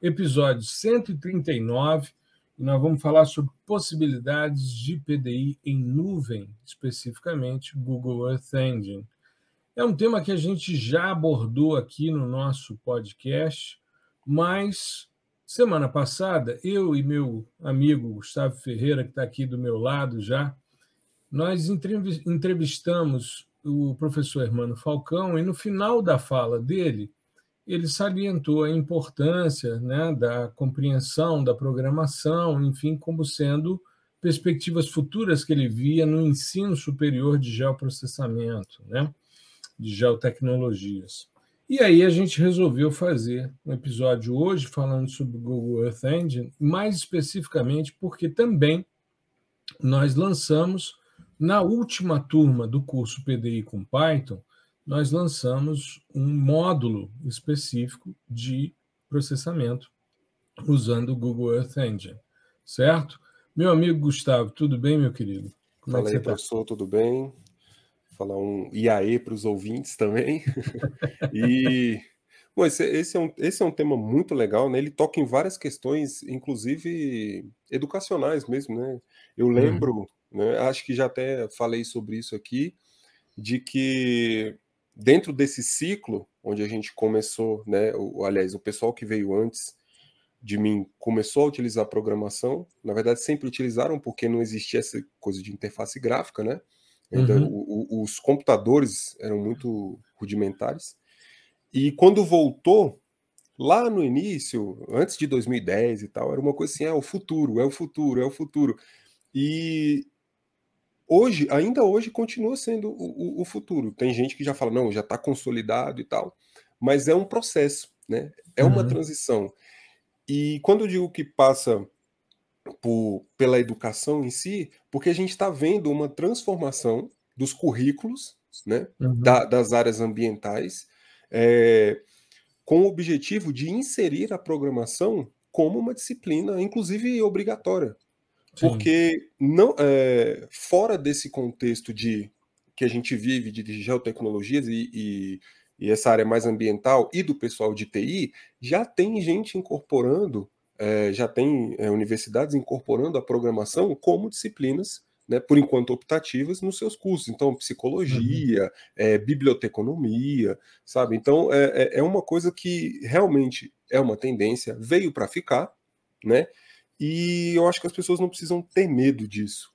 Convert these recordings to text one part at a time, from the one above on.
episódio 139, e nós vamos falar sobre possibilidades de PDI em nuvem, especificamente Google Earth Engine. É um tema que a gente já abordou aqui no nosso podcast, mas semana passada, eu e meu amigo Gustavo Ferreira, que está aqui do meu lado já, nós entrevistamos o professor Hermano Falcão e no final da fala dele, ele salientou a importância né, da compreensão da programação, enfim, como sendo perspectivas futuras que ele via no ensino superior de geoprocessamento, né, de geotecnologias. E aí a gente resolveu fazer um episódio hoje falando sobre o Google Earth Engine, mais especificamente porque também nós lançamos na última turma do curso PDI com Python nós lançamos um módulo específico de processamento usando o Google Earth Engine, certo? Meu amigo Gustavo, tudo bem, meu querido? Como Fala é aí, tá? professor, tudo bem? Falar um IAE para os ouvintes também. e bom, esse, esse, é um, esse é um tema muito legal, né? Ele toca em várias questões, inclusive educacionais mesmo, né? Eu lembro, hum. né? acho que já até falei sobre isso aqui, de que dentro desse ciclo, onde a gente começou, né, o, aliás, o pessoal que veio antes de mim começou a utilizar a programação, na verdade sempre utilizaram porque não existia essa coisa de interface gráfica, né? Ainda uhum. o, o, os computadores eram muito rudimentares. E quando voltou, lá no início, antes de 2010 e tal, era uma coisa assim, é o futuro, é o futuro, é o futuro. E hoje, ainda hoje, continua sendo o, o, o futuro. Tem gente que já fala, não, já está consolidado e tal, mas é um processo, né? É uma uhum. transição. E quando eu digo que passa por, pela educação em si, porque a gente está vendo uma transformação dos currículos, né, uhum. da, das áreas ambientais, é, com o objetivo de inserir a programação como uma disciplina, inclusive obrigatória. Porque não é, fora desse contexto de que a gente vive de geotecnologias e, e, e, essa área mais ambiental e do pessoal de TI, já tem gente incorporando, é, já tem é, universidades incorporando a programação como disciplinas, né, por enquanto optativas, nos seus cursos. Então, psicologia, uhum. é, biblioteconomia, sabe? Então, é, é, é uma coisa que realmente é uma tendência, veio para ficar, né? E eu acho que as pessoas não precisam ter medo disso,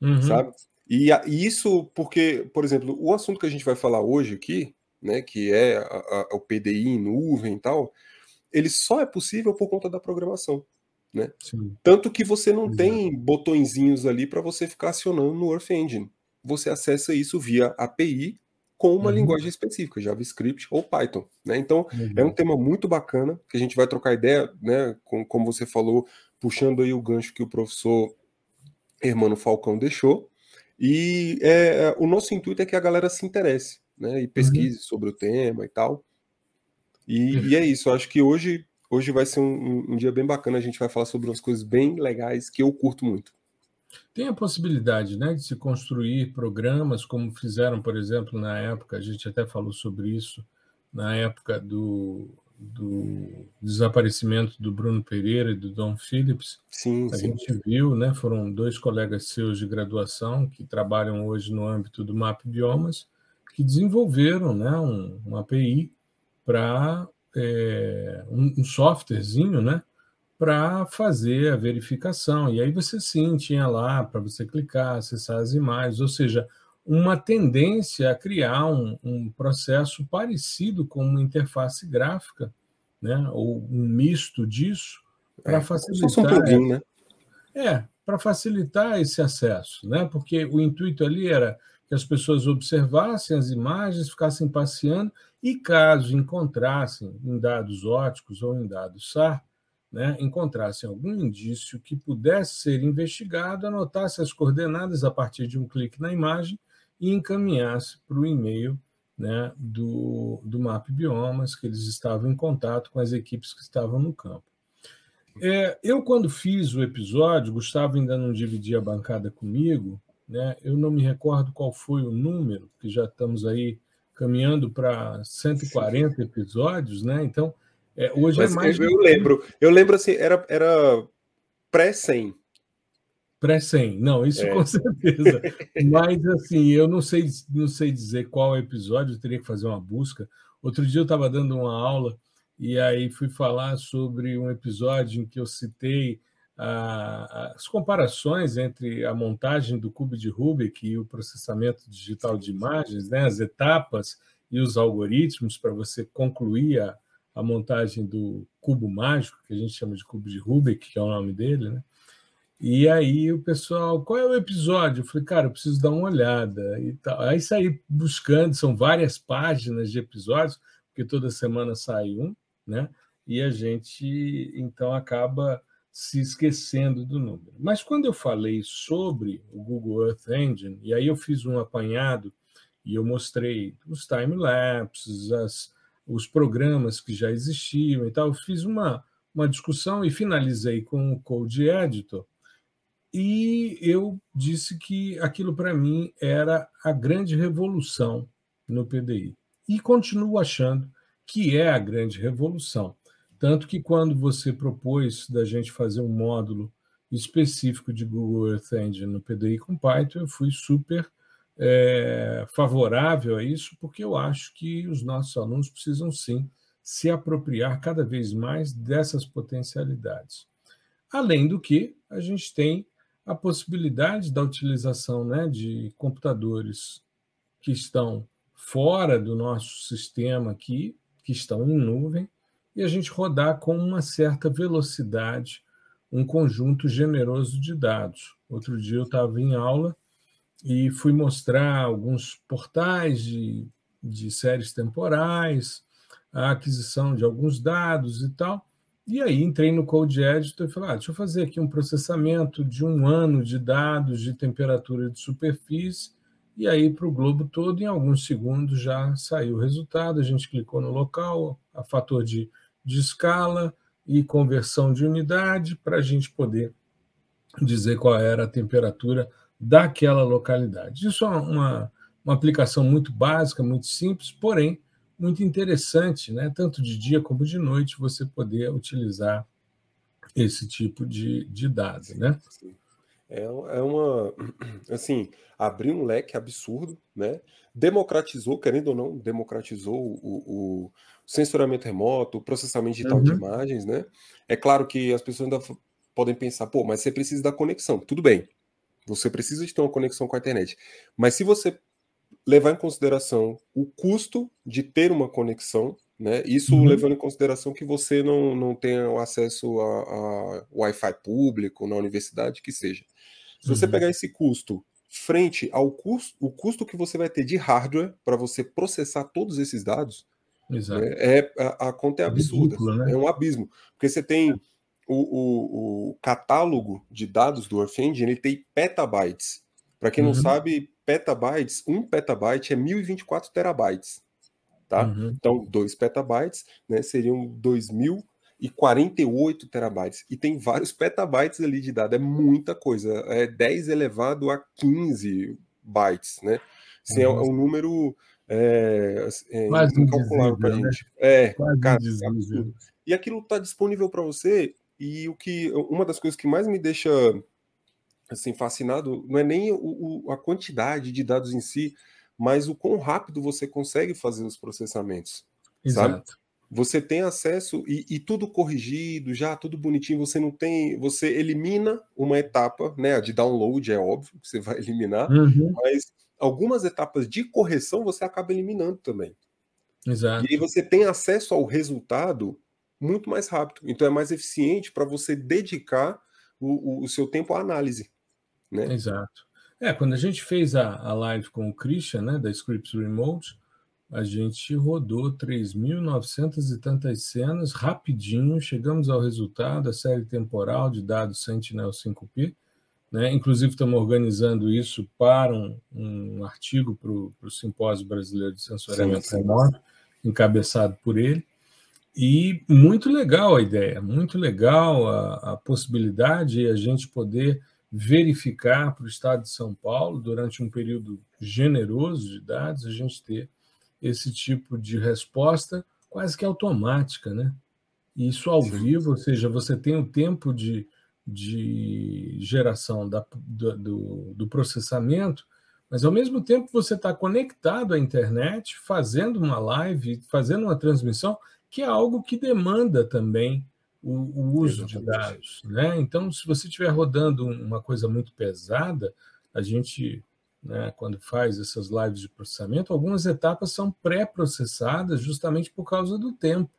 uhum. sabe? E, e, isso porque, por exemplo, o assunto que a gente vai falar hoje aqui, né, que é a, a, o PDI em nuvem e tal, ele só é possível por conta da programação. Né? Tanto que você não Exato. tem botõezinhos ali para você ficar acionando no Earth Engine. Você acessa isso via API com uma uhum. linguagem específica, JavaScript ou Python. Né? Então, uhum. é um uhum. tema muito bacana que a gente vai trocar ideia, né, com, como você falou, puxando aí o gancho que o professor Hermano Falcão deixou. E é, é, o nosso intuito é que a galera se interesse, né? E pesquise uhum. sobre o tema e tal. E, e, é isso, acho que hoje, hoje vai ser um, um, dia bem bacana, a gente vai falar sobre umas coisas bem legais que eu curto muito. Tem a possibilidade né, de se construir programas, como fizeram, por exemplo, na época, a gente até falou sobre isso, na época do do desaparecimento do Bruno Pereira e do Dom Phillips, sim, a sim. gente viu, né, foram dois colegas seus de graduação que trabalham hoje no âmbito do MAP Biomas, que desenvolveram né, um, uma API para é, um, um softwarezinho, né, para fazer a verificação. E aí você sim tinha lá para você clicar, acessar as imagens, ou seja, uma tendência a criar um, um processo parecido com uma interface gráfica, né, ou um misto disso, para é, facilitar. Um plugin, né? É, para facilitar esse acesso, né? Porque o intuito ali era que as pessoas observassem as imagens, ficassem passeando e, caso encontrassem em dados óticos ou em dados SAR, né, encontrassem algum indício que pudesse ser investigado, anotasse as coordenadas a partir de um clique na imagem e encaminhasse para o e-mail né, do, do MAP Biomas, que eles estavam em contato com as equipes que estavam no campo. É, eu, quando fiz o episódio, Gustavo ainda não dividia a bancada comigo, né, eu não me recordo qual foi o número, porque já estamos aí caminhando para 140 episódios, né? Então, é, hoje é Mas é mais. Eu, eu lembro, eu lembro assim, era, era pré-100. Pré-100, não, isso é. com certeza. Mas, assim, eu não sei, não sei dizer qual episódio, eu teria que fazer uma busca. Outro dia eu estava dando uma aula e aí fui falar sobre um episódio em que eu citei as comparações entre a montagem do cubo de Rubik e o processamento digital de imagens, né, as etapas e os algoritmos para você concluir a, a montagem do cubo mágico, que a gente chama de cubo de Rubik, que é o nome dele, né? E aí o pessoal, qual é o episódio? Eu falei, cara, eu preciso dar uma olhada e tal. Aí saí buscando, são várias páginas de episódios, porque toda semana sai um, né? E a gente então acaba se esquecendo do número. Mas quando eu falei sobre o Google Earth Engine, e aí eu fiz um apanhado e eu mostrei os time-lapses, as os programas que já existiam e tal. fiz uma, uma discussão e finalizei com o Code Editor. E eu disse que aquilo para mim era a grande revolução no PDI. E continuo achando que é a grande revolução. Tanto que quando você propôs da gente fazer um módulo específico de Google Earth Engine no PDI com Python, eu fui super é, favorável a isso, porque eu acho que os nossos alunos precisam sim se apropriar cada vez mais dessas potencialidades. Além do que, a gente tem a possibilidade da utilização né, de computadores que estão fora do nosso sistema aqui, que estão em nuvem, e a gente rodar com uma certa velocidade um conjunto generoso de dados. Outro dia eu estava em aula e fui mostrar alguns portais de, de séries temporais, a aquisição de alguns dados e tal. E aí entrei no Code Editor e falei, ah, deixa eu fazer aqui um processamento de um ano de dados de temperatura de superfície, e aí para o globo todo, em alguns segundos já saiu o resultado, a gente clicou no local, a fator de, de escala e conversão de unidade, para a gente poder dizer qual era a temperatura daquela localidade. Isso é uma, uma aplicação muito básica, muito simples, porém muito interessante, né? tanto de dia como de noite, você poder utilizar esse tipo de, de dado. Né? É, é uma. Assim, abriu um leque absurdo, né? democratizou, querendo ou não, democratizou o, o censuramento remoto, o processamento digital uhum. de imagens. Né? É claro que as pessoas ainda podem pensar, pô, mas você precisa da conexão. Tudo bem, você precisa de ter uma conexão com a internet. Mas se você levar em consideração o custo de ter uma conexão, né? Isso uhum. levando em consideração que você não, não tenha o acesso a, a Wi-Fi público na universidade, que seja. Se você uhum. pegar esse custo frente ao custo, o custo que você vai ter de hardware para você processar todos esses dados, né? é a, a, conta é, é absurda, né? é um abismo, porque você tem o, o, o, catálogo de dados do Earth Engine ele tem petabytes. Para quem uhum. não sabe, petabytes, um petabyte é 1024 terabytes. Tá? Uhum. Então, 2 petabytes né, seriam 2048 terabytes. E tem vários petabytes ali de dados, é muita coisa. É 10 elevado a 15 bytes. Né? Assim, uhum. é, um número é, é incalculável para a né? gente. É, cara, é e aquilo está disponível para você e o que uma das coisas que mais me deixa assim fascinado não é nem o, o, a quantidade de dados em si, mas o quão rápido você consegue fazer os processamentos. Exato. Sabe? Você tem acesso e, e, tudo corrigido, já tudo bonitinho. Você não tem, você elimina uma etapa, né? A de download é óbvio que você vai eliminar, uhum. mas algumas etapas de correção você acaba eliminando também. Exato. E aí você tem acesso ao resultado muito mais rápido. Então é mais eficiente para você dedicar o, o, o, seu tempo à análise. Né? Exato. É, quando a gente fez a, a live com o Christian, né, da Scripts Remote, a gente rodou 3.900 e tantas cenas rapidinho, chegamos ao resultado, a série temporal de dados Sentinel-5P. Né? Inclusive, estamos organizando isso para um, um artigo para o Simpósio Brasileiro de Sensoriamento. Remoto, encabeçado por ele. E muito legal a ideia, muito legal a, a possibilidade de a gente poder verificar para o Estado de São Paulo, durante um período generoso de dados, a gente ter esse tipo de resposta quase que automática, né? Isso ao Sim. vivo, ou seja, você tem o tempo de, de geração da, do, do processamento, mas ao mesmo tempo você está conectado à internet, fazendo uma live, fazendo uma transmissão, que é algo que demanda também o, o uso Exatamente. de dados. Né? Então, se você estiver rodando uma coisa muito pesada, a gente né, quando faz essas lives de processamento, algumas etapas são pré-processadas justamente por causa do tempo.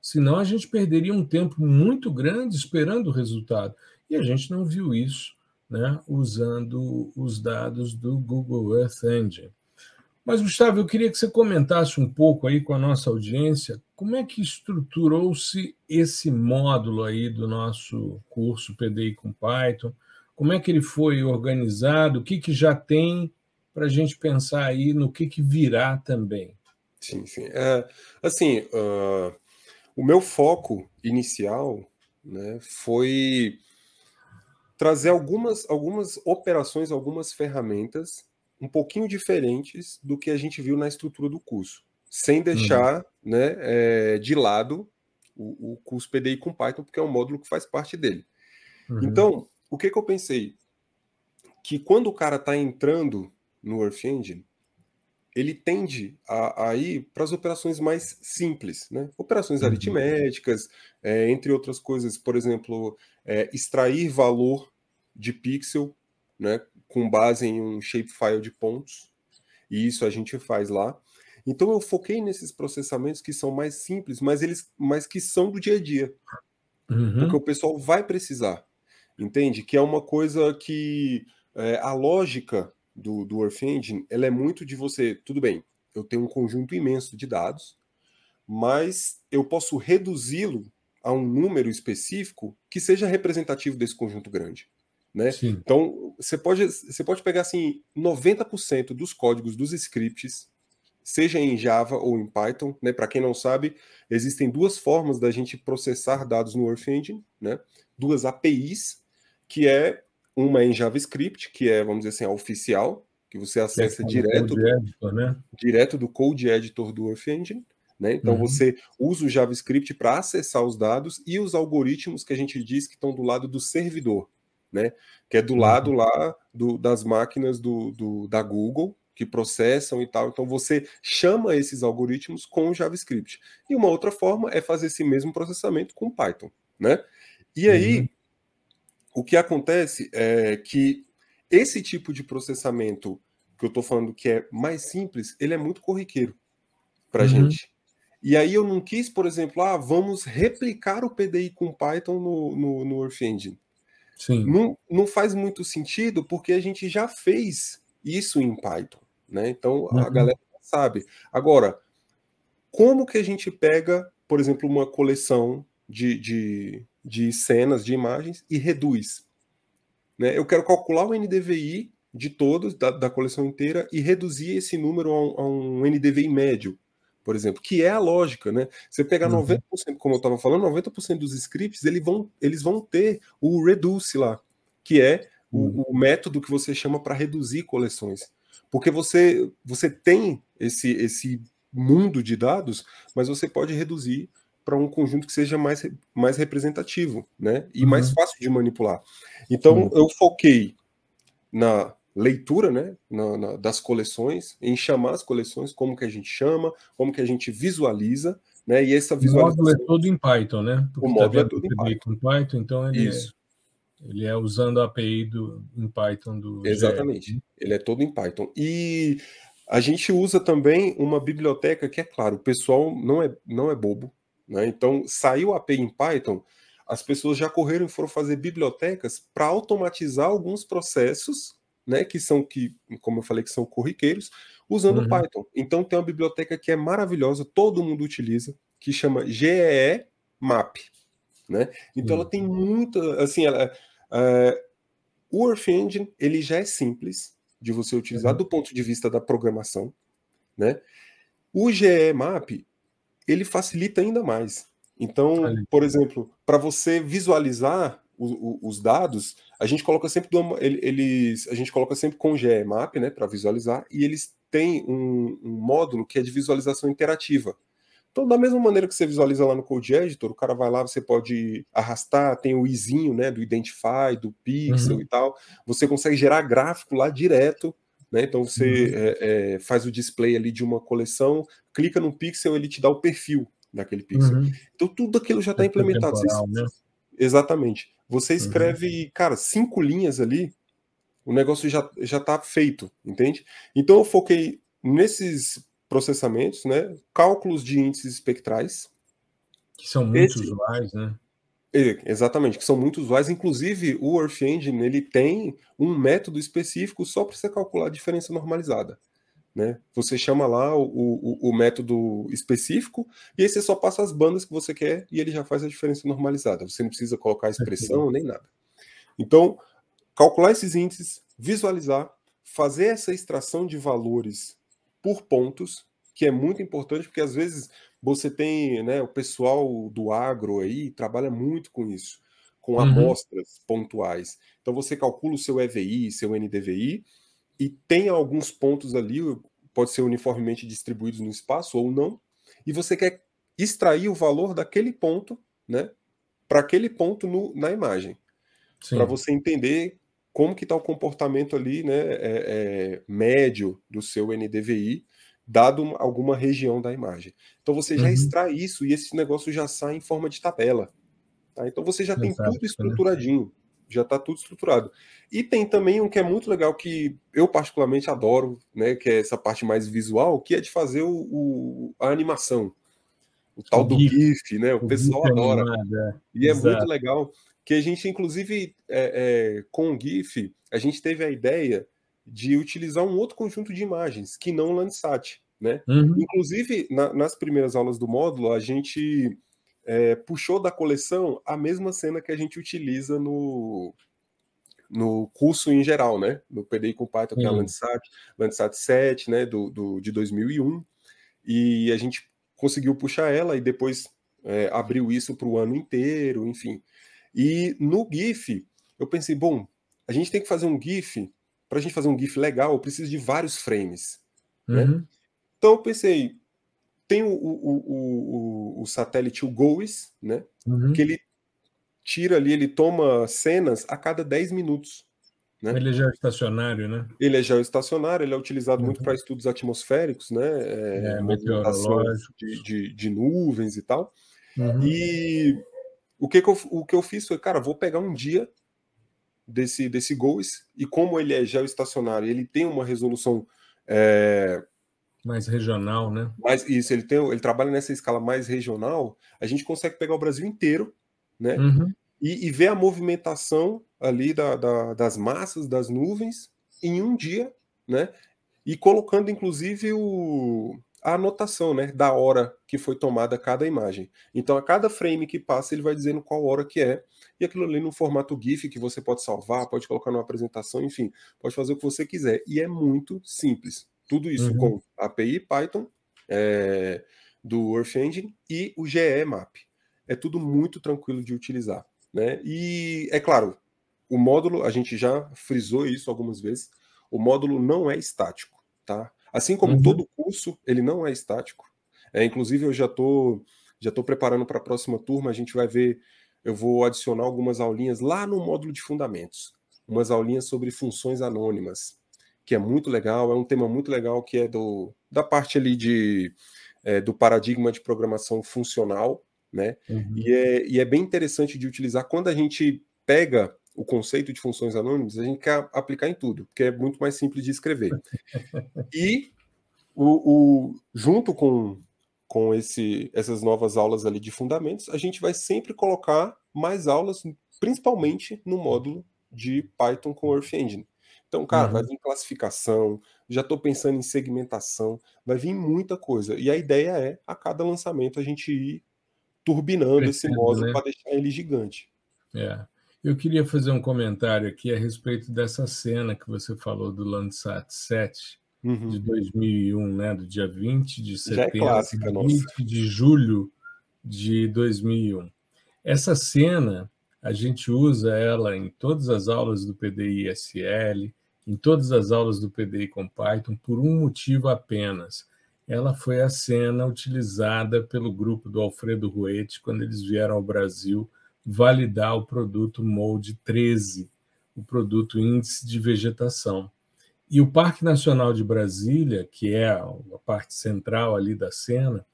Senão a gente perderia um tempo muito grande esperando o resultado. E a gente não viu isso né, usando os dados do Google Earth Engine. Mas, Gustavo, eu queria que você comentasse um pouco aí com a nossa audiência como é que estruturou-se esse módulo aí do nosso curso PDI com Python, como é que ele foi organizado? O que, que já tem para a gente pensar aí no que, que virá também? Sim, sim. É, assim, uh, o meu foco inicial né, foi trazer algumas, algumas operações, algumas ferramentas um pouquinho diferentes do que a gente viu na estrutura do curso, sem deixar uhum. né, é, de lado o, o curso PDI com Python, porque é um módulo que faz parte dele. Uhum. Então, o que, que eu pensei? Que quando o cara está entrando no Earth Engine, ele tende a, a ir para as operações mais simples, né? Operações uhum. aritméticas, é, entre outras coisas, por exemplo, é, extrair valor de pixel, né? Com base em um shapefile de pontos, e isso a gente faz lá. Então eu foquei nesses processamentos que são mais simples, mas eles, mas que são do dia a dia, uhum. porque o pessoal vai precisar entende? Que é uma coisa que é, a lógica do, do Earth Engine, ela é muito de você, tudo bem, eu tenho um conjunto imenso de dados, mas eu posso reduzi-lo a um número específico que seja representativo desse conjunto grande. Né? Então, você pode, você pode pegar assim 90% dos códigos dos scripts, seja em Java ou em Python, né? Para quem não sabe, existem duas formas da gente processar dados no Earth Engine, né? Duas APIs que é uma em JavaScript, que é, vamos dizer assim, a oficial, que você acessa é direto, do, editor, né? direto do Code Editor do Earth Engine. Né? Então uhum. você usa o JavaScript para acessar os dados e os algoritmos que a gente diz que estão do lado do servidor, né? que é do uhum. lado lá do, das máquinas do, do, da Google, que processam e tal. Então você chama esses algoritmos com JavaScript. E uma outra forma é fazer esse mesmo processamento com Python. Né? E aí, uhum o que acontece é que esse tipo de processamento que eu estou falando que é mais simples, ele é muito corriqueiro para a uhum. gente. E aí eu não quis, por exemplo, ah, vamos replicar o PDI com Python no, no, no Earth Engine. Sim. Não, não faz muito sentido porque a gente já fez isso em Python, né? Então uhum. a galera sabe. Agora, como que a gente pega, por exemplo, uma coleção de, de, de cenas, de imagens e reduz. Né? Eu quero calcular o NDVI de todos, da, da coleção inteira, e reduzir esse número a um, a um, NDVI médio, por exemplo, que é a lógica. Né? Você pegar uhum. 90%, como eu estava falando, 90% dos scripts eles vão, eles vão ter o reduce lá, que é uhum. o, o método que você chama para reduzir coleções. Porque você, você tem esse, esse mundo de dados, mas você pode reduzir para um conjunto que seja mais, mais representativo, né? E uhum. mais fácil de manipular. Então, eu foquei na leitura, né, na, na, das coleções, em chamar as coleções, como que a gente chama, como que a gente visualiza, né? E essa visualização... O módulo é todo em Python, né? Porque o tá módulo tá é todo em Python. Python. Então, ele Isso. É, ele é usando a API do, em Python do Exatamente. Ele é todo em Python. E a gente usa também uma biblioteca que, é claro, o pessoal não é, não é bobo, né? Então, saiu a API em Python, as pessoas já correram e foram fazer bibliotecas para automatizar alguns processos né, que são que, como eu falei, que são corriqueiros, usando Uhum. Python. Então tem uma biblioteca que é maravilhosa, todo mundo utiliza, que chama GEE Map, né? Então Hum. ela tem muita, assim, ela, é, o Earth Engine ele já é simples de você utilizar Uhum. do ponto de vista da programação, né? O GE Map ele facilita ainda mais. Então, por exemplo, para você visualizar o- o- os dados, a gente coloca sempre do- ele- eles, a gente coloca sempre com GE Map, né, para visualizar, e eles têm um, um módulo que é de visualização interativa. Então, da mesma maneira que você visualiza lá no Code Editor, o cara vai lá, você pode arrastar, tem o izinho, né, do Identify, do Pixel Uhum. e tal. Você consegue gerar gráfico lá direto, né? Então você Uhum. é, é, faz o display ali de uma coleção, clica no pixel, ele te dá o perfil daquele pixel. Uhum. Então tudo aquilo já está implementado. Temporal, né? Exatamente. Você Uhum. escreve, cara, cinco linhas ali, o negócio já já está feito, entende? Então eu foquei nesses processamentos, né? Cálculos de índices espectrais, Que são muito Esse- usuais, né? E- Exatamente, que são muito usuais. Inclusive, o Earth Engine ele tem um método específico só para você calcular a diferença normalizada. Né? Você chama lá o, o, o método específico e aí você só passa as bandas que você quer e ele já faz a diferença normalizada. Você não precisa colocar expressão nem nada. Então, calcular esses índices, visualizar, fazer essa extração de valores por pontos, que é muito importante, porque às vezes você tem, né, o pessoal do agro aí trabalha muito com isso, com Uhum. amostras pontuais. Então você calcula o seu EVI, seu NDVI, e tem alguns pontos ali, pode ser uniformemente distribuídos no espaço ou não, e você quer extrair o valor daquele ponto, né, para aquele ponto no, na imagem para você entender como que está o comportamento ali, né, é, é, médio do seu NDVI, dado uma- alguma região da imagem. Então você já Uhum. extrai isso e esse negócio já sai em forma de tabela. tá? Então você já tem Fantástico, tudo né? Já está tudo estruturado. E tem também um que é muito legal que eu particularmente adoro, né, que é essa parte mais visual, que é de fazer o, o- a animação. O tal O do GIF. GIF, né? O, O pessoal GIF adora. animado, é. E é Exato. muito legal que a gente, inclusive, é, é, com o GIF, a gente teve a ideia de utilizar um outro conjunto de imagens, que não o Landsat, né? Uhum. Inclusive, na- nas primeiras aulas do módulo, a gente é, puxou da coleção a mesma cena que a gente utiliza no, no curso em geral, né? No PDI com Python, que é a. Landsat, Landsat 7, né? Do, do, de 2001. E a gente conseguiu puxar ela e depois é, abriu isso para o ano inteiro, enfim. E no GIF, eu pensei, bom, a gente tem que fazer um GIF, para a gente fazer um GIF legal, eu preciso de vários frames. né? Uhum. Então eu pensei, tem o, o, o, o, satélite, o GOES, né? Uhum. Que ele tira ali, ele toma cenas a cada 10 minutos. né? Ele é estacionário, né? Ele é geoestacionário, ele é utilizado muito Uhum. para estudos atmosféricos, né? É, É, de, de, de nuvens e tal. Uhum. E o que, que eu, o que eu fiz foi, cara, vou pegar um dia desse, desse GOES, e como ele é geoestacionário, ele tem uma resolução é, Mais regional, né? mais. Isso, ele, tem, ele trabalha nessa escala mais regional, a gente consegue pegar o Brasil inteiro, né? Uhum. E, e ver a movimentação ali da, da- das massas, das nuvens, em um dia, né? E colocando, inclusive, o, a anotação, né? Da hora que foi tomada cada imagem. Então, a cada frame que passa, ele vai dizendo qual hora que é. E aquilo ali no formato GIF, que você pode salvar, pode colocar numa apresentação, enfim, pode fazer o que você quiser. E é muito simples. Tudo isso Uhum. com API Python, é, do Earth Engine e o GE Map. É tudo muito tranquilo de utilizar. Né? E é claro, o módulo, a gente já frisou isso algumas vezes, o módulo não é estático, tá? Assim como Uhum. todo curso, ele não é estático. É, inclusive, eu já tô, já tô preparando para a próxima turma, a gente vai ver, eu vou adicionar algumas aulinhas lá no módulo de fundamentos, umas aulinhas sobre funções anônimas, que é muito legal, é um tema muito legal que é do, da parte ali de, é, do paradigma de programação funcional, né? Uhum. E é, e é bem interessante de utilizar quando a gente pega o conceito de funções anônimas, a gente quer aplicar em tudo, porque é muito mais simples de escrever. E o, o- junto com, com esse, essas novas aulas ali de fundamentos, a gente vai sempre colocar mais aulas, principalmente no módulo de Python com Earth Engine. Então, cara, uhum. vai vir classificação, já estou pensando em segmentação, vai vir muita coisa. E a ideia é, a cada lançamento, a gente ir turbinando esse módulo né? para deixar ele gigante. É. Eu queria fazer um comentário aqui a respeito dessa cena que você falou do Landsat 7 uhum. de 2001, né, do dia 20 de setembro, Já é clássica, 20 nossa. de julho de 2001. Essa cena, a gente usa ela em todas as aulas do PDI SL, em todas as aulas do PDI com Python, por um motivo apenas. Ela foi a cena utilizada pelo grupo do Alfredo Ruete quando eles vieram ao Brasil validar o produto MOLD 13, o produto Índice de Vegetação. E o Parque Nacional de Brasília, que é a parte central ali da cena,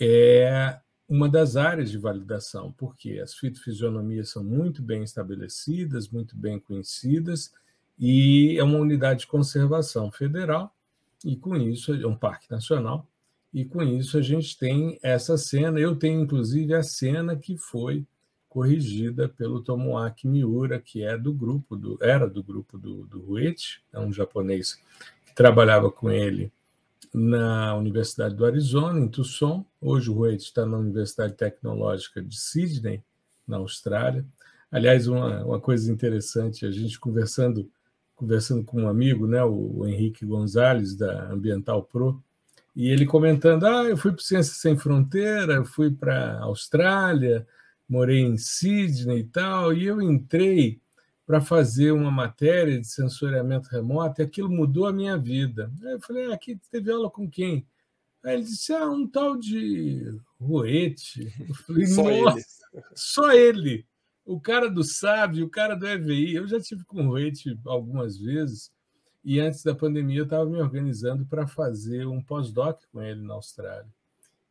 é uma das áreas de validação, porque as fitofisionomias são muito bem estabelecidas, muito bem conhecidas, e é uma unidade de conservação federal, e com isso é um parque nacional, e com isso a gente tem essa cena. Eu tenho inclusive a cena que foi corrigida pelo Tomoaki Miura, que é do grupo do era do grupo do, do é um japonês que trabalhava com ele na Universidade do Arizona, em Tucson. Hoje o Ruete está na Universidade Tecnológica de Sydney, na Austrália. Aliás, uma, uma coisa interessante, a gente conversando conversando com um amigo, né, o Henrique Gonzalez, da Ambiental Pro, e ele comentando: Ah, eu fui para Ciência Sem Fronteira, fui para a Austrália, morei em Sydney e tal, e eu entrei para fazer uma matéria de sensoriamento remoto e aquilo mudou a minha vida. Aí eu falei: ah, aqui teve aula com quem? Aí ele disse: ah, um tal de Roete. Eu falei: só ele. só ele. O cara do SAB, o cara do EVI. Eu já tive com o Roete algumas vezes. E antes da pandemia, eu estava me organizando para fazer um pós-doc com ele na Austrália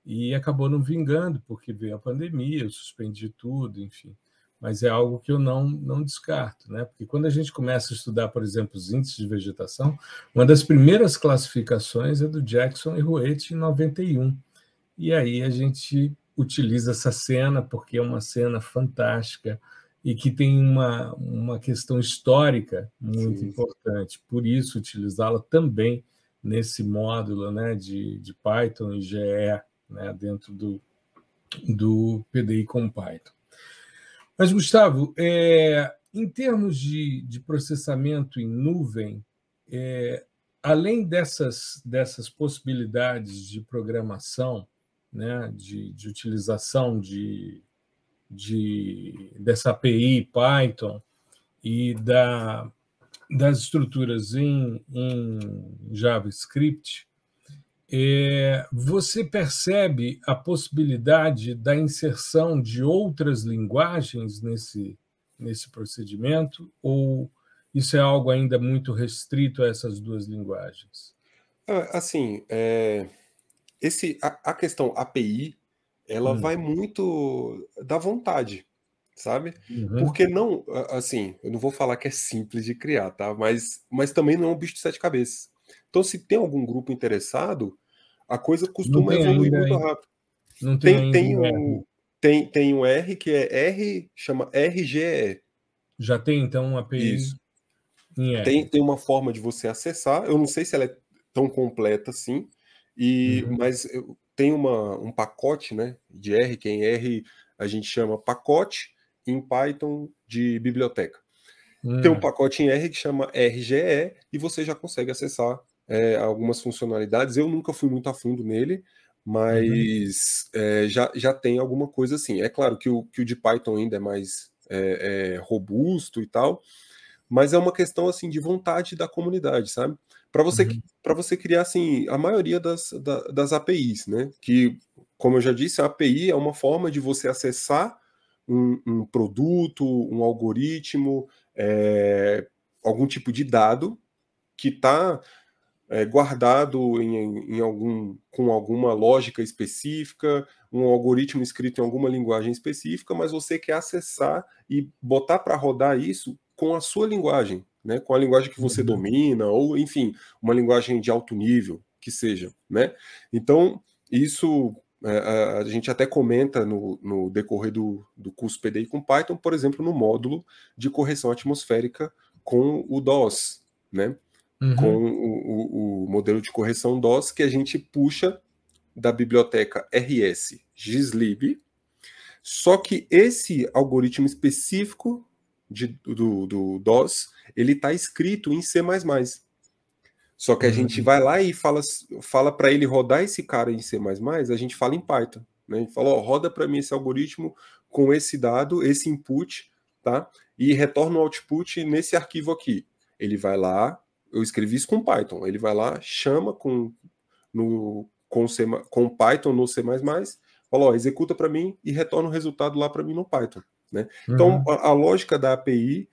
e acabou não vingando, porque veio a pandemia, eu suspendi tudo, enfim. Mas é algo que eu não, não descarto, né? Porque quando a gente começa a estudar, por exemplo, os índices de vegetação, uma das primeiras classificações é do Jackson e Ruete em 91. E aí a gente utiliza essa cena porque é uma cena fantástica e que tem uma, uma questão histórica muito sim, importante. Por isso, utilizá-la também nesse módulo né, de, de Python e GE né, dentro do, do PDI com Python. Mas, Gustavo, é, em termos de, de, processamento em nuvem, é, além dessas, dessas possibilidades de programação, né, de, de utilização de, de, dessa API Python e da, das estruturas em, em JavaScript, é, você percebe a possibilidade da inserção de outras linguagens nesse, nesse procedimento? Ou isso é algo ainda muito restrito a essas duas linguagens? Ah, assim, é, esse, a, a, questão API, ela hum. vai muito da vontade, sabe? Uhum. Porque não, assim, eu não vou falar que é simples de criar, tá? Mas, mas também não é um bicho de sete cabeças. Então, se tem algum grupo interessado, a coisa costuma evoluir muito rápido. Não tem, tem, tem um, tem, tem um R que é R, chama RGE. Já tem então uma API. Isso. Tem, tem uma forma de você acessar. Eu não sei se ela é tão completa assim, e, uhum. mas tem uma, um pacote né, de R, que em R a gente chama pacote, em Python de biblioteca. Uhum. Tem um hum. pacote em R que chama RGE e você já consegue acessar é, algumas funcionalidades. Eu nunca fui muito a fundo nele, mas uhum. é, já, já tem alguma coisa assim. É claro que o, que o de Python ainda é mais é, robusto e tal, mas é uma questão assim de vontade da comunidade, sabe? Para você, uhum. você criar assim a maioria das, da, das APIs, né? Que, como eu já disse, a API é uma forma de você acessar um, um produto, um algoritmo, é, algum tipo de dado que está é, guardado em, em, algum, com alguma lógica específica, um algoritmo escrito em alguma linguagem específica, mas você quer acessar e botar para rodar isso com a sua linguagem, né? com a linguagem que você uhum. domina, ou enfim, uma linguagem de alto nível, que seja. Né? Então, isso é, a gente até comenta no, no decorrer do, do curso PDI com Python, por exemplo, no módulo de correção atmosférica com o DOS, né? Uhum. Com o, o, o, modelo de correção DOS que a gente puxa da biblioteca RS Gislib. Só que esse algoritmo específico de, do, do DOS, ele está escrito em C++. Só que a uhum. gente vai lá e fala, fala para ele rodar esse cara em C++, a gente fala em Python. Né? A gente fala, ó, roda para mim esse algoritmo com esse dado, esse input, tá? E retorna o output nesse arquivo aqui. Ele vai lá, eu escrevi isso com Python, ele vai lá, chama com no com, C, com Python no C++, fala, ó, executa para mim e retorna o resultado lá para mim no Python, né? Então, uhum. Então, a, a lógica da API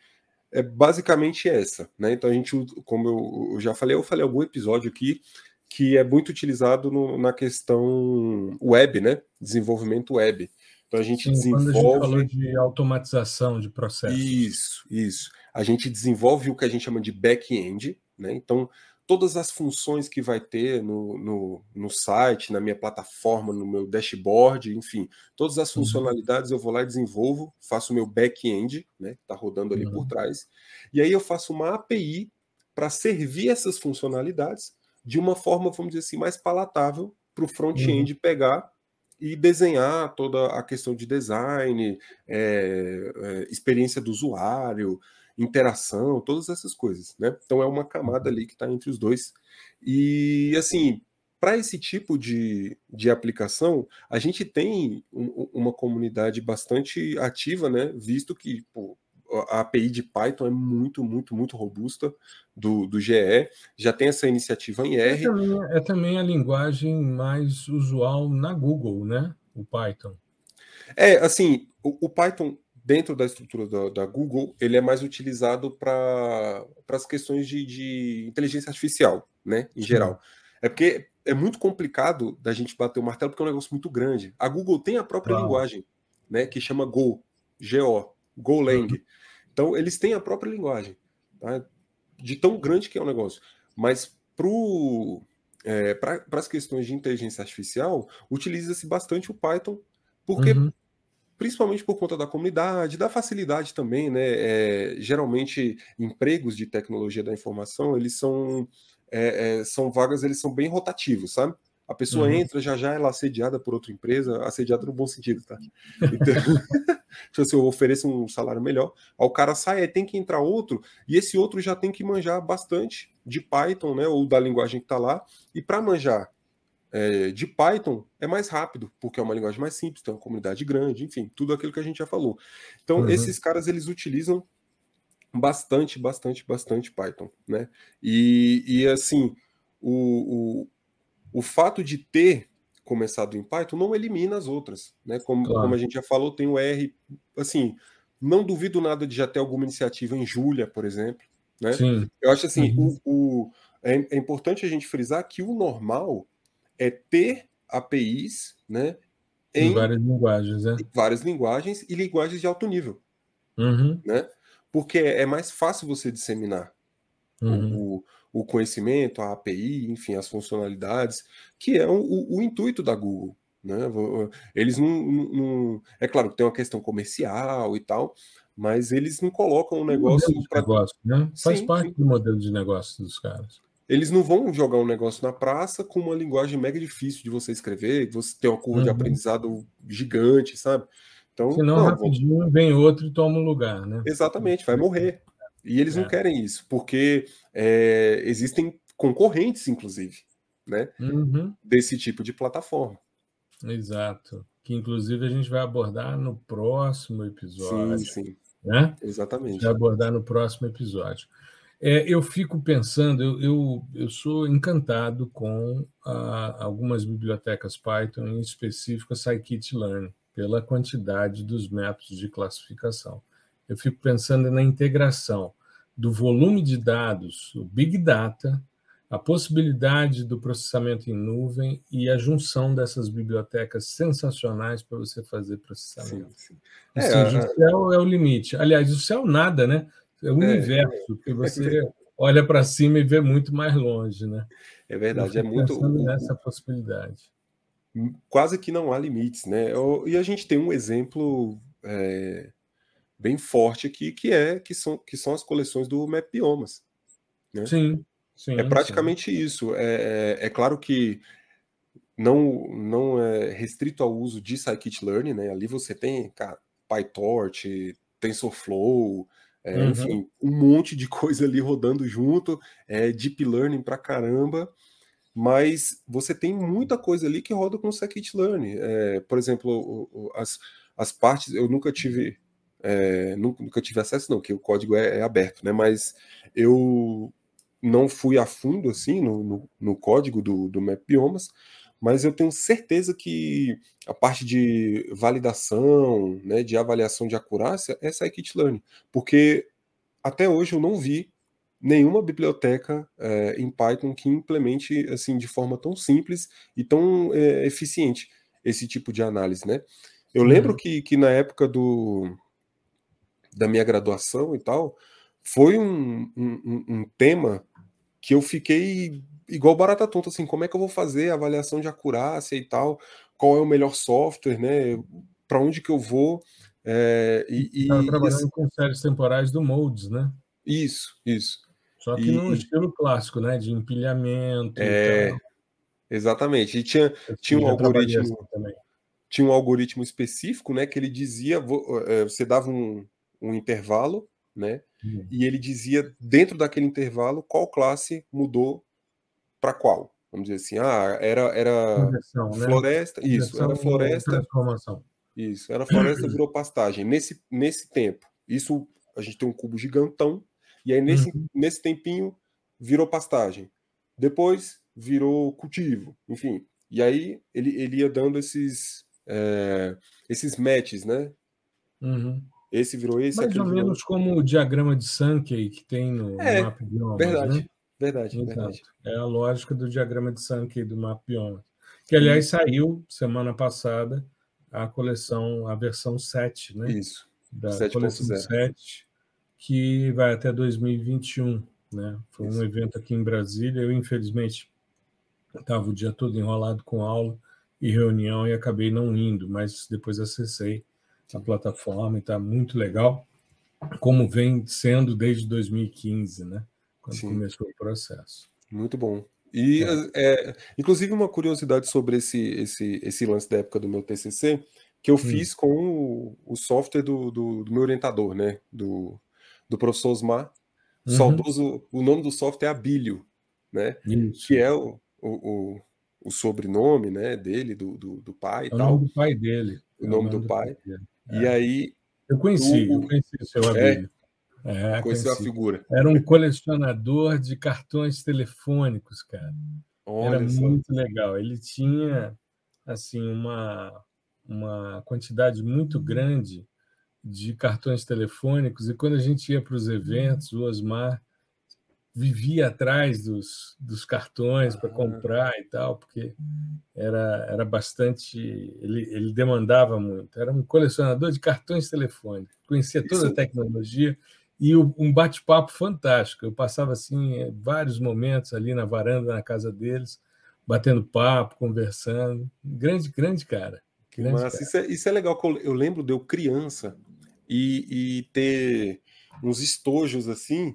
é basicamente essa, né? Então a gente, como eu, eu já falei, eu falei algum episódio aqui que é muito utilizado no, na questão web, né? Desenvolvimento web. Então a gente Sim, desenvolve. Quando a gente falou de automatização de processos. Isso, isso. A gente desenvolve o que a gente chama de back-end, né? Então todas as funções que vai ter no, no, no, site, na minha plataforma, no meu dashboard, enfim, todas as uhum. funcionalidades eu vou lá e desenvolvo, faço o meu back-end, né, que está rodando ali uhum. por trás, e aí eu faço uma API para servir essas funcionalidades de uma forma, vamos dizer assim, mais palatável para o front-end uhum. pegar e desenhar toda a questão de design, é, é, experiência do usuário, interação, todas essas coisas, né? Então é uma camada uhum. ali que está entre os dois. E assim, para esse tipo de, de aplicação, a gente tem um, uma comunidade bastante ativa, né? Visto que pô, a API de Python é muito, muito, muito robusta do, do GE, já tem essa iniciativa em R. É também, é também a linguagem mais usual na Google, né? O Python. É, assim, o, o Python dentro da estrutura da, da Google, ele é mais utilizado para as questões de, de, inteligência artificial, né, em geral. É porque é muito complicado da gente bater o martelo, porque é um negócio muito grande. A Google tem a própria linguagem, né, que chama Go, G-O, Golang. Uhum. Então, eles têm a própria linguagem, tá? de tão grande que é o negócio. Mas é, para as questões de inteligência artificial, utiliza-se bastante o Python, porque uhum principalmente por conta da comunidade, da facilidade também, né? É, geralmente, empregos de tecnologia da informação, eles são, é, é, são vagas, eles são bem rotativos, sabe? A pessoa uhum. entra, já já ela é assediada por outra empresa, assediada no bom sentido, tá? Então, tipo assim, eu ofereço um salário melhor, aí o cara sai, aí tem que entrar outro, e esse outro já tem que manjar bastante de Python, né? Ou da linguagem que tá lá, e para manjar é, de Python é mais rápido, porque é uma linguagem mais simples, tem uma comunidade grande, enfim, tudo aquilo que a gente já falou. Então, uhum. esses caras eles utilizam bastante, bastante, bastante Python, né? E, e assim, o, o, o fato de ter começado em Python não elimina as outras, né? Como, claro. como a gente já falou, tem o R, assim, não duvido nada de já ter alguma iniciativa em Julia, por exemplo, né? Sim. Eu acho assim, uhum. o, o é, é importante a gente frisar que o normal é ter APIs, né? Em, em várias linguagens, né? várias linguagens e linguagens de alto nível, uhum. né? Porque é mais fácil você disseminar uhum. o, o, conhecimento, a API, enfim, as funcionalidades, que é o, o, o intuito da Google. Né? Eles não, não, É claro que tem uma questão comercial e tal, mas eles não colocam um negócio. para negócio, né? Faz sim, parte sim. do modelo de negócio dos caras. Eles não vão jogar um negócio na praça com uma linguagem mega difícil de você escrever, você tem uma curva uhum. de aprendizado gigante, sabe? Então, Senão, não, rapidinho vem outro e toma o um lugar, né? Exatamente, vai morrer. E eles é. não querem isso, porque é, existem concorrentes, inclusive, né? Uhum. Desse tipo de plataforma. Exato. Que inclusive a gente vai abordar no próximo episódio. Sim, sim. Né? Exatamente. Vai abordar no próximo episódio. É, eu fico pensando, eu, eu, eu sou encantado com a, algumas bibliotecas Python, em específico a scikit-learn, pela quantidade dos métodos de classificação. Eu fico pensando na integração do volume de dados, o Big Data, a possibilidade do processamento em nuvem e a junção dessas bibliotecas sensacionais para você fazer processamento. Sim, sim. Assim, é, o céu é o limite. Aliás, o céu nada, né? É o é, universo, que você olha para cima e vê muito mais longe, né? É verdade, é muito. nessa possibilidade. Quase que não há limites, né? E a gente tem um exemplo é, bem forte aqui, que é que são, que são as coleções do Mapiomas. Né? Sim, sim. É praticamente sim. isso. É, é, é, claro que não, não é restrito ao uso de scikit-learn, né? Ali você tem cara, PyTorch, TensorFlow, é, uhum. enfim, um monte de coisa ali rodando junto, é, Deep Learning pra caramba, mas você tem muita coisa ali que roda com scikit-learn. É, por exemplo, as, as partes, eu nunca tive é, nunca, nunca, tive acesso, não, que o código é, é, aberto, né? Mas eu não fui a fundo assim no, no, no código do, do Map Biomas, mas eu tenho certeza que a parte de validação, né, de avaliação de acurácia é scikit-learn, porque até hoje eu não vi nenhuma biblioteca é, em Python que implemente assim de forma tão simples e tão é, eficiente esse tipo de análise, né? Eu lembro uhum. que, que na época do, da minha graduação e tal, foi um, um, um tema que eu fiquei igual barata tonta, assim, como é que eu vou fazer a avaliação de acurácia e tal, qual é o melhor software, né, para onde que eu vou, é, e... Estava trabalhando assim, com séries temporais do Modes, né? Isso, isso. Só que e, no estilo clássico, né, de empilhamento é, Exatamente, e tinha, tinha um algoritmo... Assim tinha um algoritmo específico, né, que ele dizia, é, você dava um, um intervalo, né, uhum. e ele dizia dentro daquele intervalo qual classe mudou para qual. Vamos dizer assim, ah, era, era né? floresta, né? isso, era floresta. Isso, era floresta, virou pastagem. Nesse, nesse tempo, isso a gente tem um cubo gigantão, e aí nesse, uhum. nesse tempinho virou pastagem. Depois virou cultivo, enfim. E aí ele, ele ia dando esses, é, esses matches, né? Uhum. Esse virou esse. Mais ou menos como o diagrama de Sankey que tem no, é, no mapa Biomas, verdade. Né? Verdade, Exato. verdade. É a lógica do diagrama de Sankey do mapa Biomas. Que, aliás, saiu semana passada a coleção, a versão 7, né? Isso. Da 7. coleção 0. 7, que vai até 2021. Né? Foi Isso. um evento aqui em Brasília. Eu, infelizmente, estava o dia todo enrolado com aula e reunião e acabei não indo, mas depois acessei a plataforma está muito legal, como vem sendo desde 2015, né? Quando Sim. começou o processo. Muito bom. E, é. É, inclusive, uma curiosidade sobre esse, esse, esse lance da época do meu TCC, que eu hum. fiz com o, o software do, do, do, meu orientador, né? Do, do professor Osmar. Uhum. Saudoso, o nome do software é Abílio, né? Isso. Que é o, o, o, sobrenome né, dele, do, do, do pai e é tal. O nome do pai dele. O nome, é nome do, do, pai. pai e é. aí. Eu conheci, o, eu conheci o seu amigo. É, é conheci a figura. Era um colecionador de cartões telefônicos, cara. Olha Era só. muito legal. Ele tinha assim uma, uma quantidade muito grande de cartões telefônicos e quando a gente ia para os eventos, o Osmar vivia atrás dos, dos cartões para comprar e tal, porque era, era bastante. Ele, ele demandava muito. Era um colecionador de cartões telefônicos, conhecia toda Isso. a tecnologia e um bate-papo fantástico. Eu passava assim vários momentos ali na varanda, na casa deles, batendo papo, conversando. Grande, grande cara. Grande Mas cara. Isso, é, isso é legal. Eu lembro de eu criança e, e ter uns estojos assim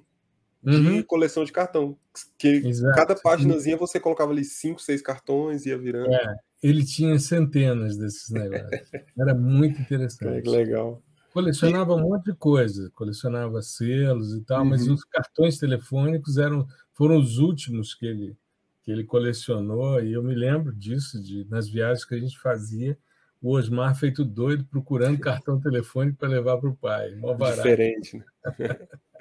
de uhum. coleção de cartão. Que Exato. cada paginazinha você colocava ali cinco, seis cartões e ia virando. É, ele tinha centenas desses negócios. Era muito interessante. Que legal. Colecionava e... um monte de coisa, colecionava selos e tal, uhum. mas os cartões telefônicos eram foram os últimos que ele que ele colecionou e eu me lembro disso de nas viagens que a gente fazia o Osmar feito doido procurando cartão telefônico para levar para o pai. Diferente, né?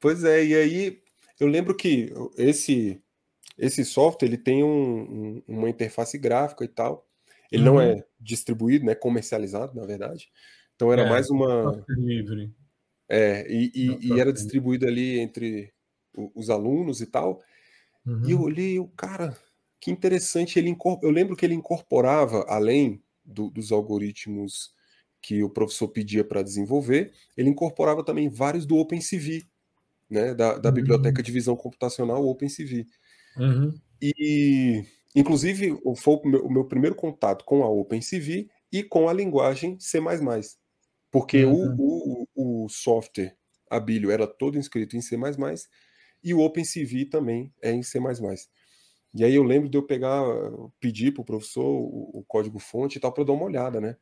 Pois é, e aí eu lembro que esse esse software ele tem um, um, uma interface gráfica e tal. Ele uhum. não é distribuído, né, comercializado, na verdade. Então era é, mais uma livre. É, e, e, e era distribuído ali entre os alunos e tal. Uhum. E eu olhei, o cara, que interessante. Ele eu lembro que ele incorporava, além do, dos algoritmos que o professor pedia para desenvolver, ele incorporava também vários do OpenCV né, da, da uhum. biblioteca de visão computacional OpenCV. Uhum. E, inclusive, foi o meu, o meu, primeiro contato com a OpenCV e com a linguagem C++. Porque uhum. o, o, o software Abilio era todo inscrito em C++, e o OpenCV também é em C++. E aí eu lembro de eu pegar, pedir para o professor o, o código-fonte e tal para dar uma olhada, né?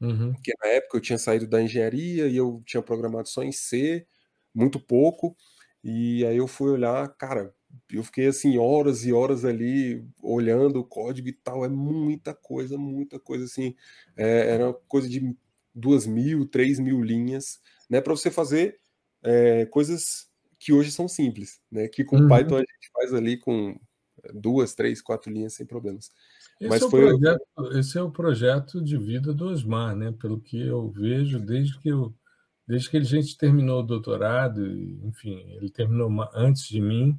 Uhum. Porque na época eu tinha saído da engenharia e eu tinha programado só em C, muito pouco, e aí eu fui olhar, cara, eu fiquei assim horas e horas ali olhando o código e tal, é muita coisa, muita coisa assim, é, era coisa de duas mil, três mil linhas, né, para você fazer é, coisas que hoje são simples, né, que com uhum. Python a gente faz ali com duas, três, quatro linhas sem problemas. Esse, Mas é foi... projeto, esse é o projeto de vida do Osmar, né? Pelo que eu vejo, desde que eu, desde que a gente terminou o doutorado, enfim, ele terminou antes de mim.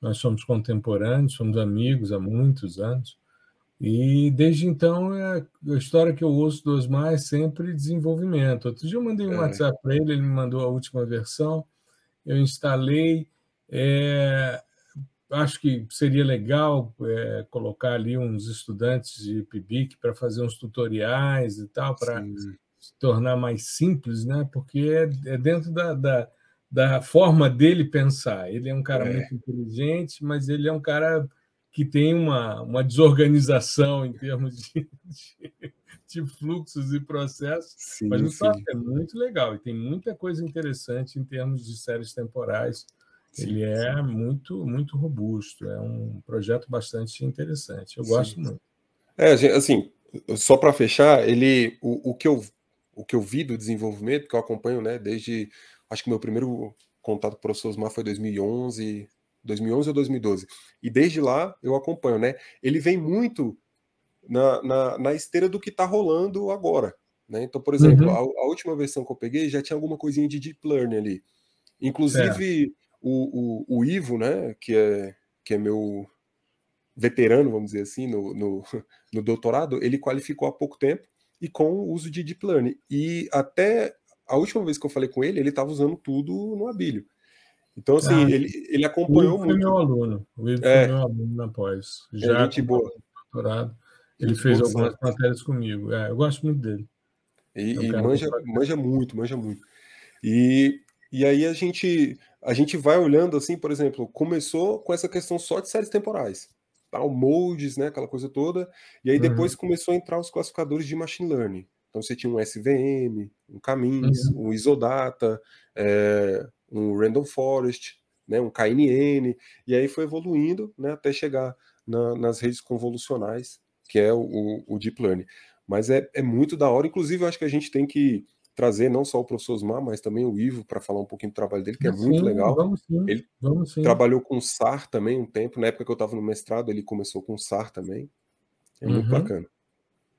Nós somos contemporâneos, somos amigos há muitos anos. E desde então, é, a história que eu ouço do Osmar é sempre desenvolvimento. Outro dia eu mandei um é. WhatsApp para ele, ele me mandou a última versão, eu instalei. É, acho que seria legal é, colocar ali uns estudantes de PIBIC para fazer uns tutoriais e tal, para se tornar mais simples, né? porque é, é dentro da, da, da, forma dele pensar. Ele é um cara é. muito inteligente, mas ele é um cara que tem uma, uma desorganização em termos de, de, de fluxos e processos, sim, mas no fato é muito legal e tem muita coisa interessante em termos de séries temporais Sim, ele é sim. muito muito robusto, é um projeto bastante interessante. Eu gosto muito. É, assim, só para fechar, ele o, o, que eu o que eu vi do desenvolvimento, que eu acompanho, né, desde acho que meu primeiro contato com o professor Osmar foi 2011, 2011 ou 2012. E desde lá eu acompanho, né? Ele vem muito na, na, na esteira do que está rolando agora. Né? Então, por exemplo, uhum. a, a, última versão que eu peguei já tinha alguma coisinha de deep learning ali. Inclusive, o, o, o, Ivo, né, que é, que é meu veterano, vamos dizer assim, no, no, no doutorado, ele qualificou há pouco tempo e com o uso de Deep Learning. E até a última vez que eu falei com ele, ele estava usando tudo no Abílio. Então, assim, ah, ele, ele acompanhou muito. Foi meu aluno. O Ivo é, foi meu aluno na pós. É Já é boa. doutorado. Ele gente fez algumas certo. matérias comigo. É, eu gosto muito dele. E, é e manja, manja muito, manja muito. E, e aí a gente a gente vai olhando assim, por exemplo, começou com essa questão só de séries temporais, o moldes, né, aquela coisa toda, e aí uhum. depois começou a entrar os classificadores de machine learning. Então você tinha um SVM, um Camins, uhum. um Isodata, é, um Random Forest, né, um KNN, e aí foi evoluindo né, até chegar na, nas redes convolucionais, que é o, o, o Deep Learning. Mas é, é muito da hora, inclusive eu acho que a gente tem que trazer não só o professor Osmar, mas também o Ivo para falar um pouquinho do trabalho dele, que é muito legal. Vamos sim, ele vamos sim. trabalhou com SAR também um tempo, na época que eu estava no mestrado, ele começou com SAR também. É muito uhum. bacana.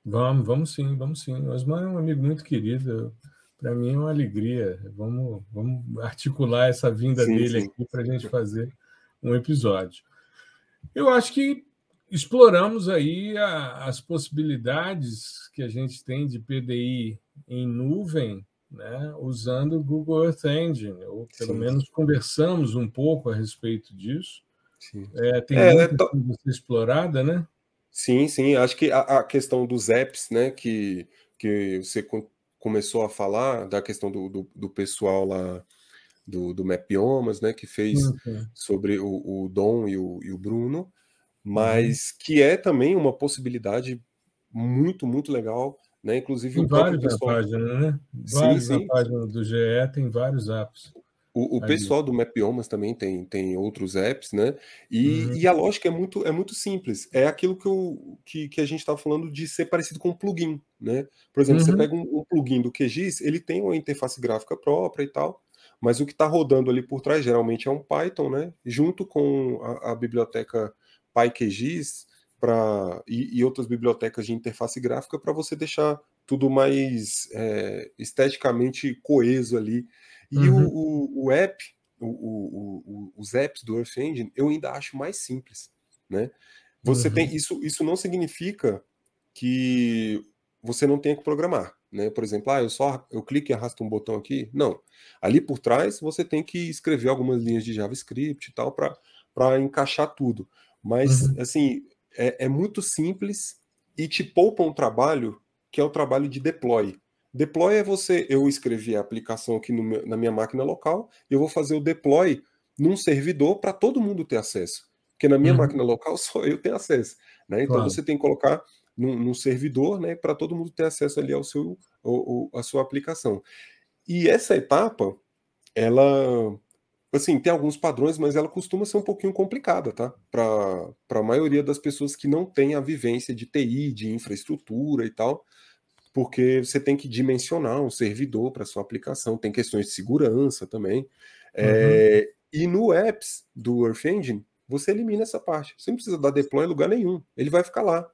Vamos, vamos sim, vamos sim. O Osmar é um amigo muito querido. Para mim é uma alegria. Vamos, vamos articular essa vinda sim, dele sim. aqui para a gente fazer um episódio. Eu acho que exploramos aí a, as possibilidades que a gente tem de PDI em nuvem, né, usando o Google Earth Engine, ou pelo sim, menos conversamos um pouco a respeito disso. É, tem é, muita coisa explorada, né? Sim, sim. Acho que a, a, questão dos apps, né, que, que você começou a falar, da questão do, do, do pessoal lá do, do Mapiomas, né, que fez sobre o, o Dom e o, e o Bruno. Mas uhum. que é também uma possibilidade muito, muito legal né? Inclusive tem o vários pessoal... na página, né? Vários sim, sim. na página do GE tem vários apps. O, o pessoal do Mapiomas também tem, tem outros apps, né? E, uhum. e, a lógica é muito, é muito simples. É aquilo que, eu, que, que a gente estava falando de ser parecido com um plugin, né? Por exemplo, uhum. você pega um, um, plugin do QGIS, ele tem uma interface gráfica própria e tal, mas o que está rodando ali por trás geralmente é um Python, né? Junto com a, a biblioteca PyQGIS, para e, e, outras bibliotecas de interface gráfica para você deixar tudo mais é, esteticamente coeso ali. E uhum. o, o, o, app, o, os apps do Earth Engine, eu ainda acho mais simples, né? Você uhum. tem isso, isso não significa que você não tenha que programar, né? Por exemplo, ah, eu só eu clico e arrasto um botão aqui. Não. Ali por trás você tem que escrever algumas linhas de JavaScript e tal para encaixar tudo. Mas uhum. assim, é, é muito simples e te poupa um trabalho que é o trabalho de deploy. Deploy é você, eu escrevi a aplicação aqui no, na minha máquina local, eu vou fazer o deploy num servidor para todo mundo ter acesso. Porque na minha uhum. máquina local só eu tenho acesso. Né? Então claro. você tem que colocar num, num servidor né, para todo mundo ter acesso ali ao seu, ao, ao, à sua aplicação. E essa etapa, ela assim, tem alguns padrões, mas ela costuma ser um pouquinho complicada, tá? Para a maioria das pessoas que não tem a vivência de TI, de infraestrutura e tal, porque você tem que dimensionar um servidor para sua aplicação, tem questões de segurança também. Uhum. É, e no apps do Earth Engine, você elimina essa parte. Você não precisa dar deploy em lugar nenhum. Ele vai ficar lá.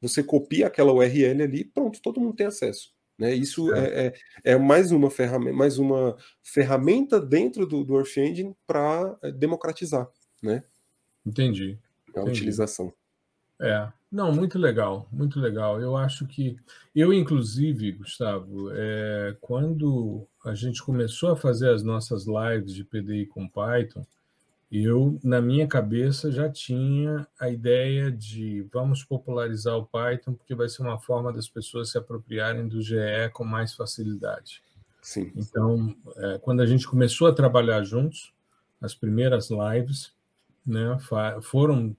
Você copia aquela URL ali, pronto, todo mundo tem acesso. Né? Isso é. É, é, mais, uma ferramenta, mais uma ferramenta dentro do, do Earth Engine para é, democratizar né? Entendi. a Entendi. utilização. É, não, muito legal, muito legal. Eu acho que eu, inclusive, Gustavo, é, quando a gente começou a fazer as nossas lives de PDI com Python, eu, na minha cabeça, já tinha a ideia de vamos popularizar o Python, porque vai ser uma forma das pessoas se apropriarem do GE com mais facilidade. Sim. Então, é, quando a gente começou a trabalhar juntos, as primeiras lives né, foram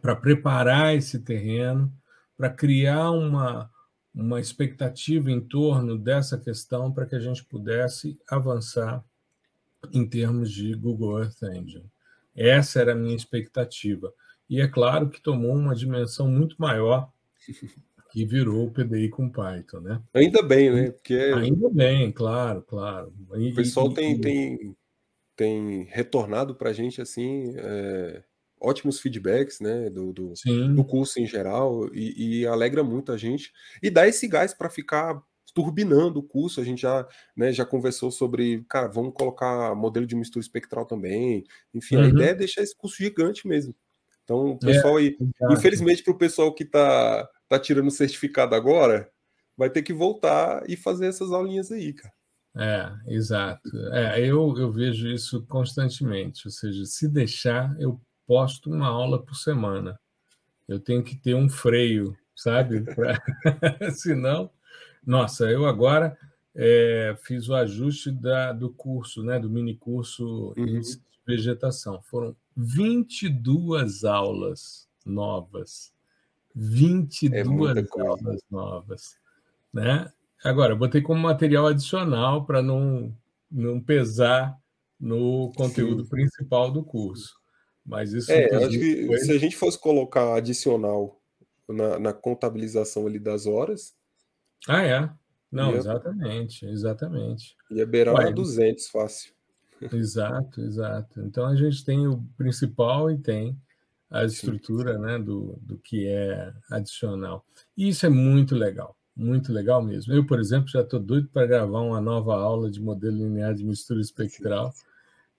para preparar esse terreno, para criar uma, uma expectativa em torno dessa questão para que a gente pudesse avançar em termos de Google Earth Engine. Essa era a minha expectativa. E é claro que tomou uma dimensão muito maior que virou o PDI com Python, né? Ainda bem, né? Porque ainda bem, claro, claro. E, o pessoal e, tem, e... tem, tem retornado para a gente assim é, ótimos feedbacks, né? Do, do, do curso em geral e, e, alegra muito a gente e dá esse gás para ficar turbinando o curso. A gente já, né, já conversou sobre, cara, vamos colocar modelo de mistura espectral também. Enfim, uhum. a ideia é deixar esse curso gigante mesmo. Então, o é, pessoal é, aí, infelizmente, para o pessoal que está tá tirando certificado agora, vai ter que voltar e fazer essas aulinhas aí, cara. É, exato. É, eu, eu vejo isso constantemente. Ou seja, se deixar, eu posto uma aula por semana. Eu tenho que ter um freio, sabe? Pra... Senão, nossa, eu agora é, fiz o ajuste da, do curso, né, do mini curso uhum. de vegetação. Foram 22 aulas novas. 22 é aulas novas. Né? Agora, botei como material adicional para não, não pesar no conteúdo Sim. principal do curso. Mas isso. É, acho que foi... se a gente fosse colocar adicional na, na contabilização ali das horas, ah, é? Não, exatamente, exatamente. Ia beirar Ué, 200 fácil. Exato, exato. Então a gente tem o principal e tem a estrutura né, do, do que é adicional. E isso é muito legal, muito legal mesmo. Eu, por exemplo, já estou doido para gravar uma nova aula de modelo linear de mistura espectral,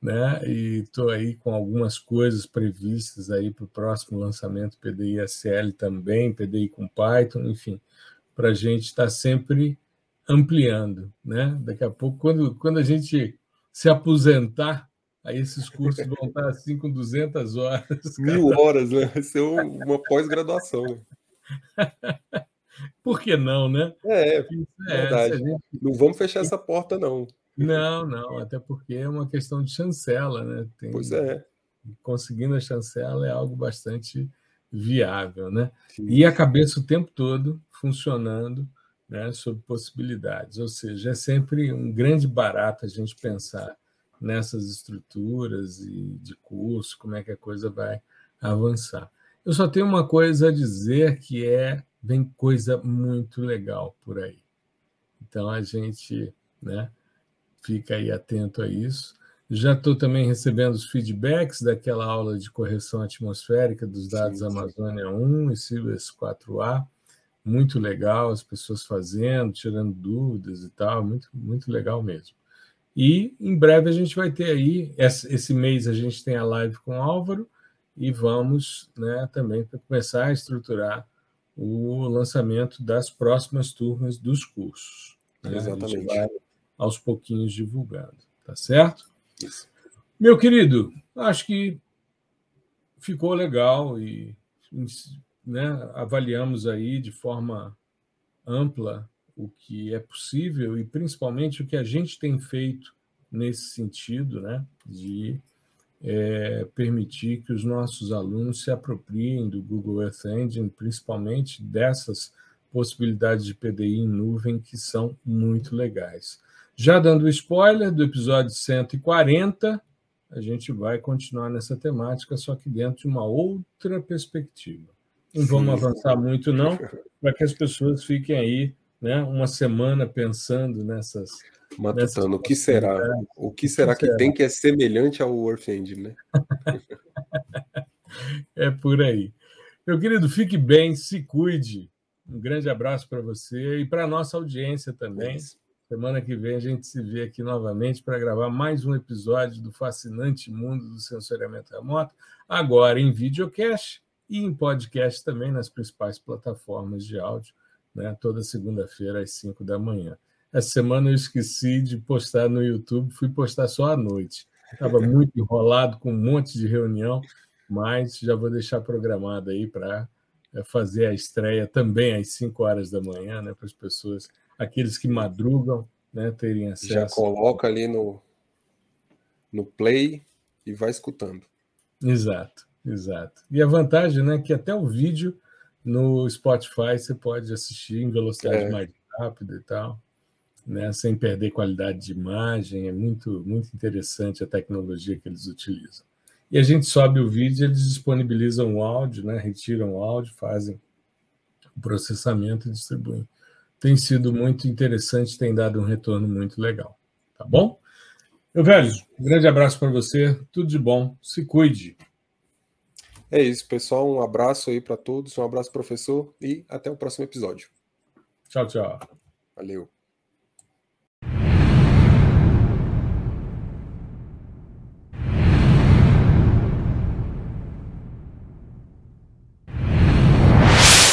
né? E estou aí com algumas coisas previstas aí para o próximo lançamento PDI-SL também, PDI com Python, enfim para a gente estar tá sempre ampliando. Né? Daqui a pouco, quando, quando a gente se aposentar, aí esses cursos vão estar assim com 200 horas. Mil horas, né? Vai ser uma pós-graduação. Por que não, né? É, é verdade. Gente... Não vamos fechar essa porta, não. Não, não, até porque é uma questão de chancela, né? Tem... Pois é. Conseguindo a chancela é algo bastante viável, né? Sim. E a cabeça o tempo todo funcionando né, sobre possibilidades. Ou seja, é sempre um grande barato a gente pensar nessas estruturas e de curso, como é que a coisa vai avançar. Eu só tenho uma coisa a dizer que é vem coisa muito legal por aí. Então a gente, né, fica aí atento a isso. Já estou também recebendo os feedbacks daquela aula de correção atmosférica dos dados sim, sim. Amazônia 1 e Sibas 4A. Muito legal, as pessoas fazendo, tirando dúvidas e tal, muito, muito legal mesmo. E em breve a gente vai ter aí, esse mês a gente tem a live com o Álvaro e vamos né, também começar a estruturar o lançamento das próximas turmas dos cursos. Né? Exatamente. aos pouquinhos divulgando, tá certo? Isso. Meu querido, acho que ficou legal e né, avaliamos aí de forma ampla o que é possível e principalmente o que a gente tem feito nesse sentido, né, de é, permitir que os nossos alunos se apropriem do Google Earth Engine, principalmente dessas possibilidades de PDI em nuvem que são muito legais. Já dando spoiler do episódio 140, a gente vai continuar nessa temática, só que dentro de uma outra perspectiva. Não vamos avançar muito, não, para que as pessoas fiquem aí né, uma semana pensando nessas. Matutando, o que será? O que será que, que será? tem que é semelhante ao Earth Engine, né? é por aí. Meu querido, fique bem, se cuide. Um grande abraço para você e para a nossa audiência também. Semana que vem a gente se vê aqui novamente para gravar mais um episódio do fascinante mundo do sensoriamento remoto, agora em videocast e em podcast também nas principais plataformas de áudio, né? toda segunda-feira às 5 da manhã. Essa semana eu esqueci de postar no YouTube, fui postar só à noite. Estava muito enrolado com um monte de reunião, mas já vou deixar programado aí para é, fazer a estreia também às 5 horas da manhã, né, para as pessoas, aqueles que madrugam, né, terem acesso. Já coloca ali no, no play e vai escutando. Exato, exato. E a vantagem, né, que até o vídeo no Spotify você pode assistir em velocidade é. mais rápida e tal, né, sem perder qualidade de imagem. É muito, muito interessante a tecnologia que eles utilizam. E a gente sobe o vídeo, eles disponibilizam o áudio, né? retiram o áudio, fazem o processamento e distribuem. Tem sido muito interessante, tem dado um retorno muito legal. Tá bom? Meu velho, um grande abraço para você, tudo de bom, se cuide. É isso, pessoal. Um abraço aí para todos, um abraço, professor, e até o próximo episódio. Tchau, tchau. Valeu.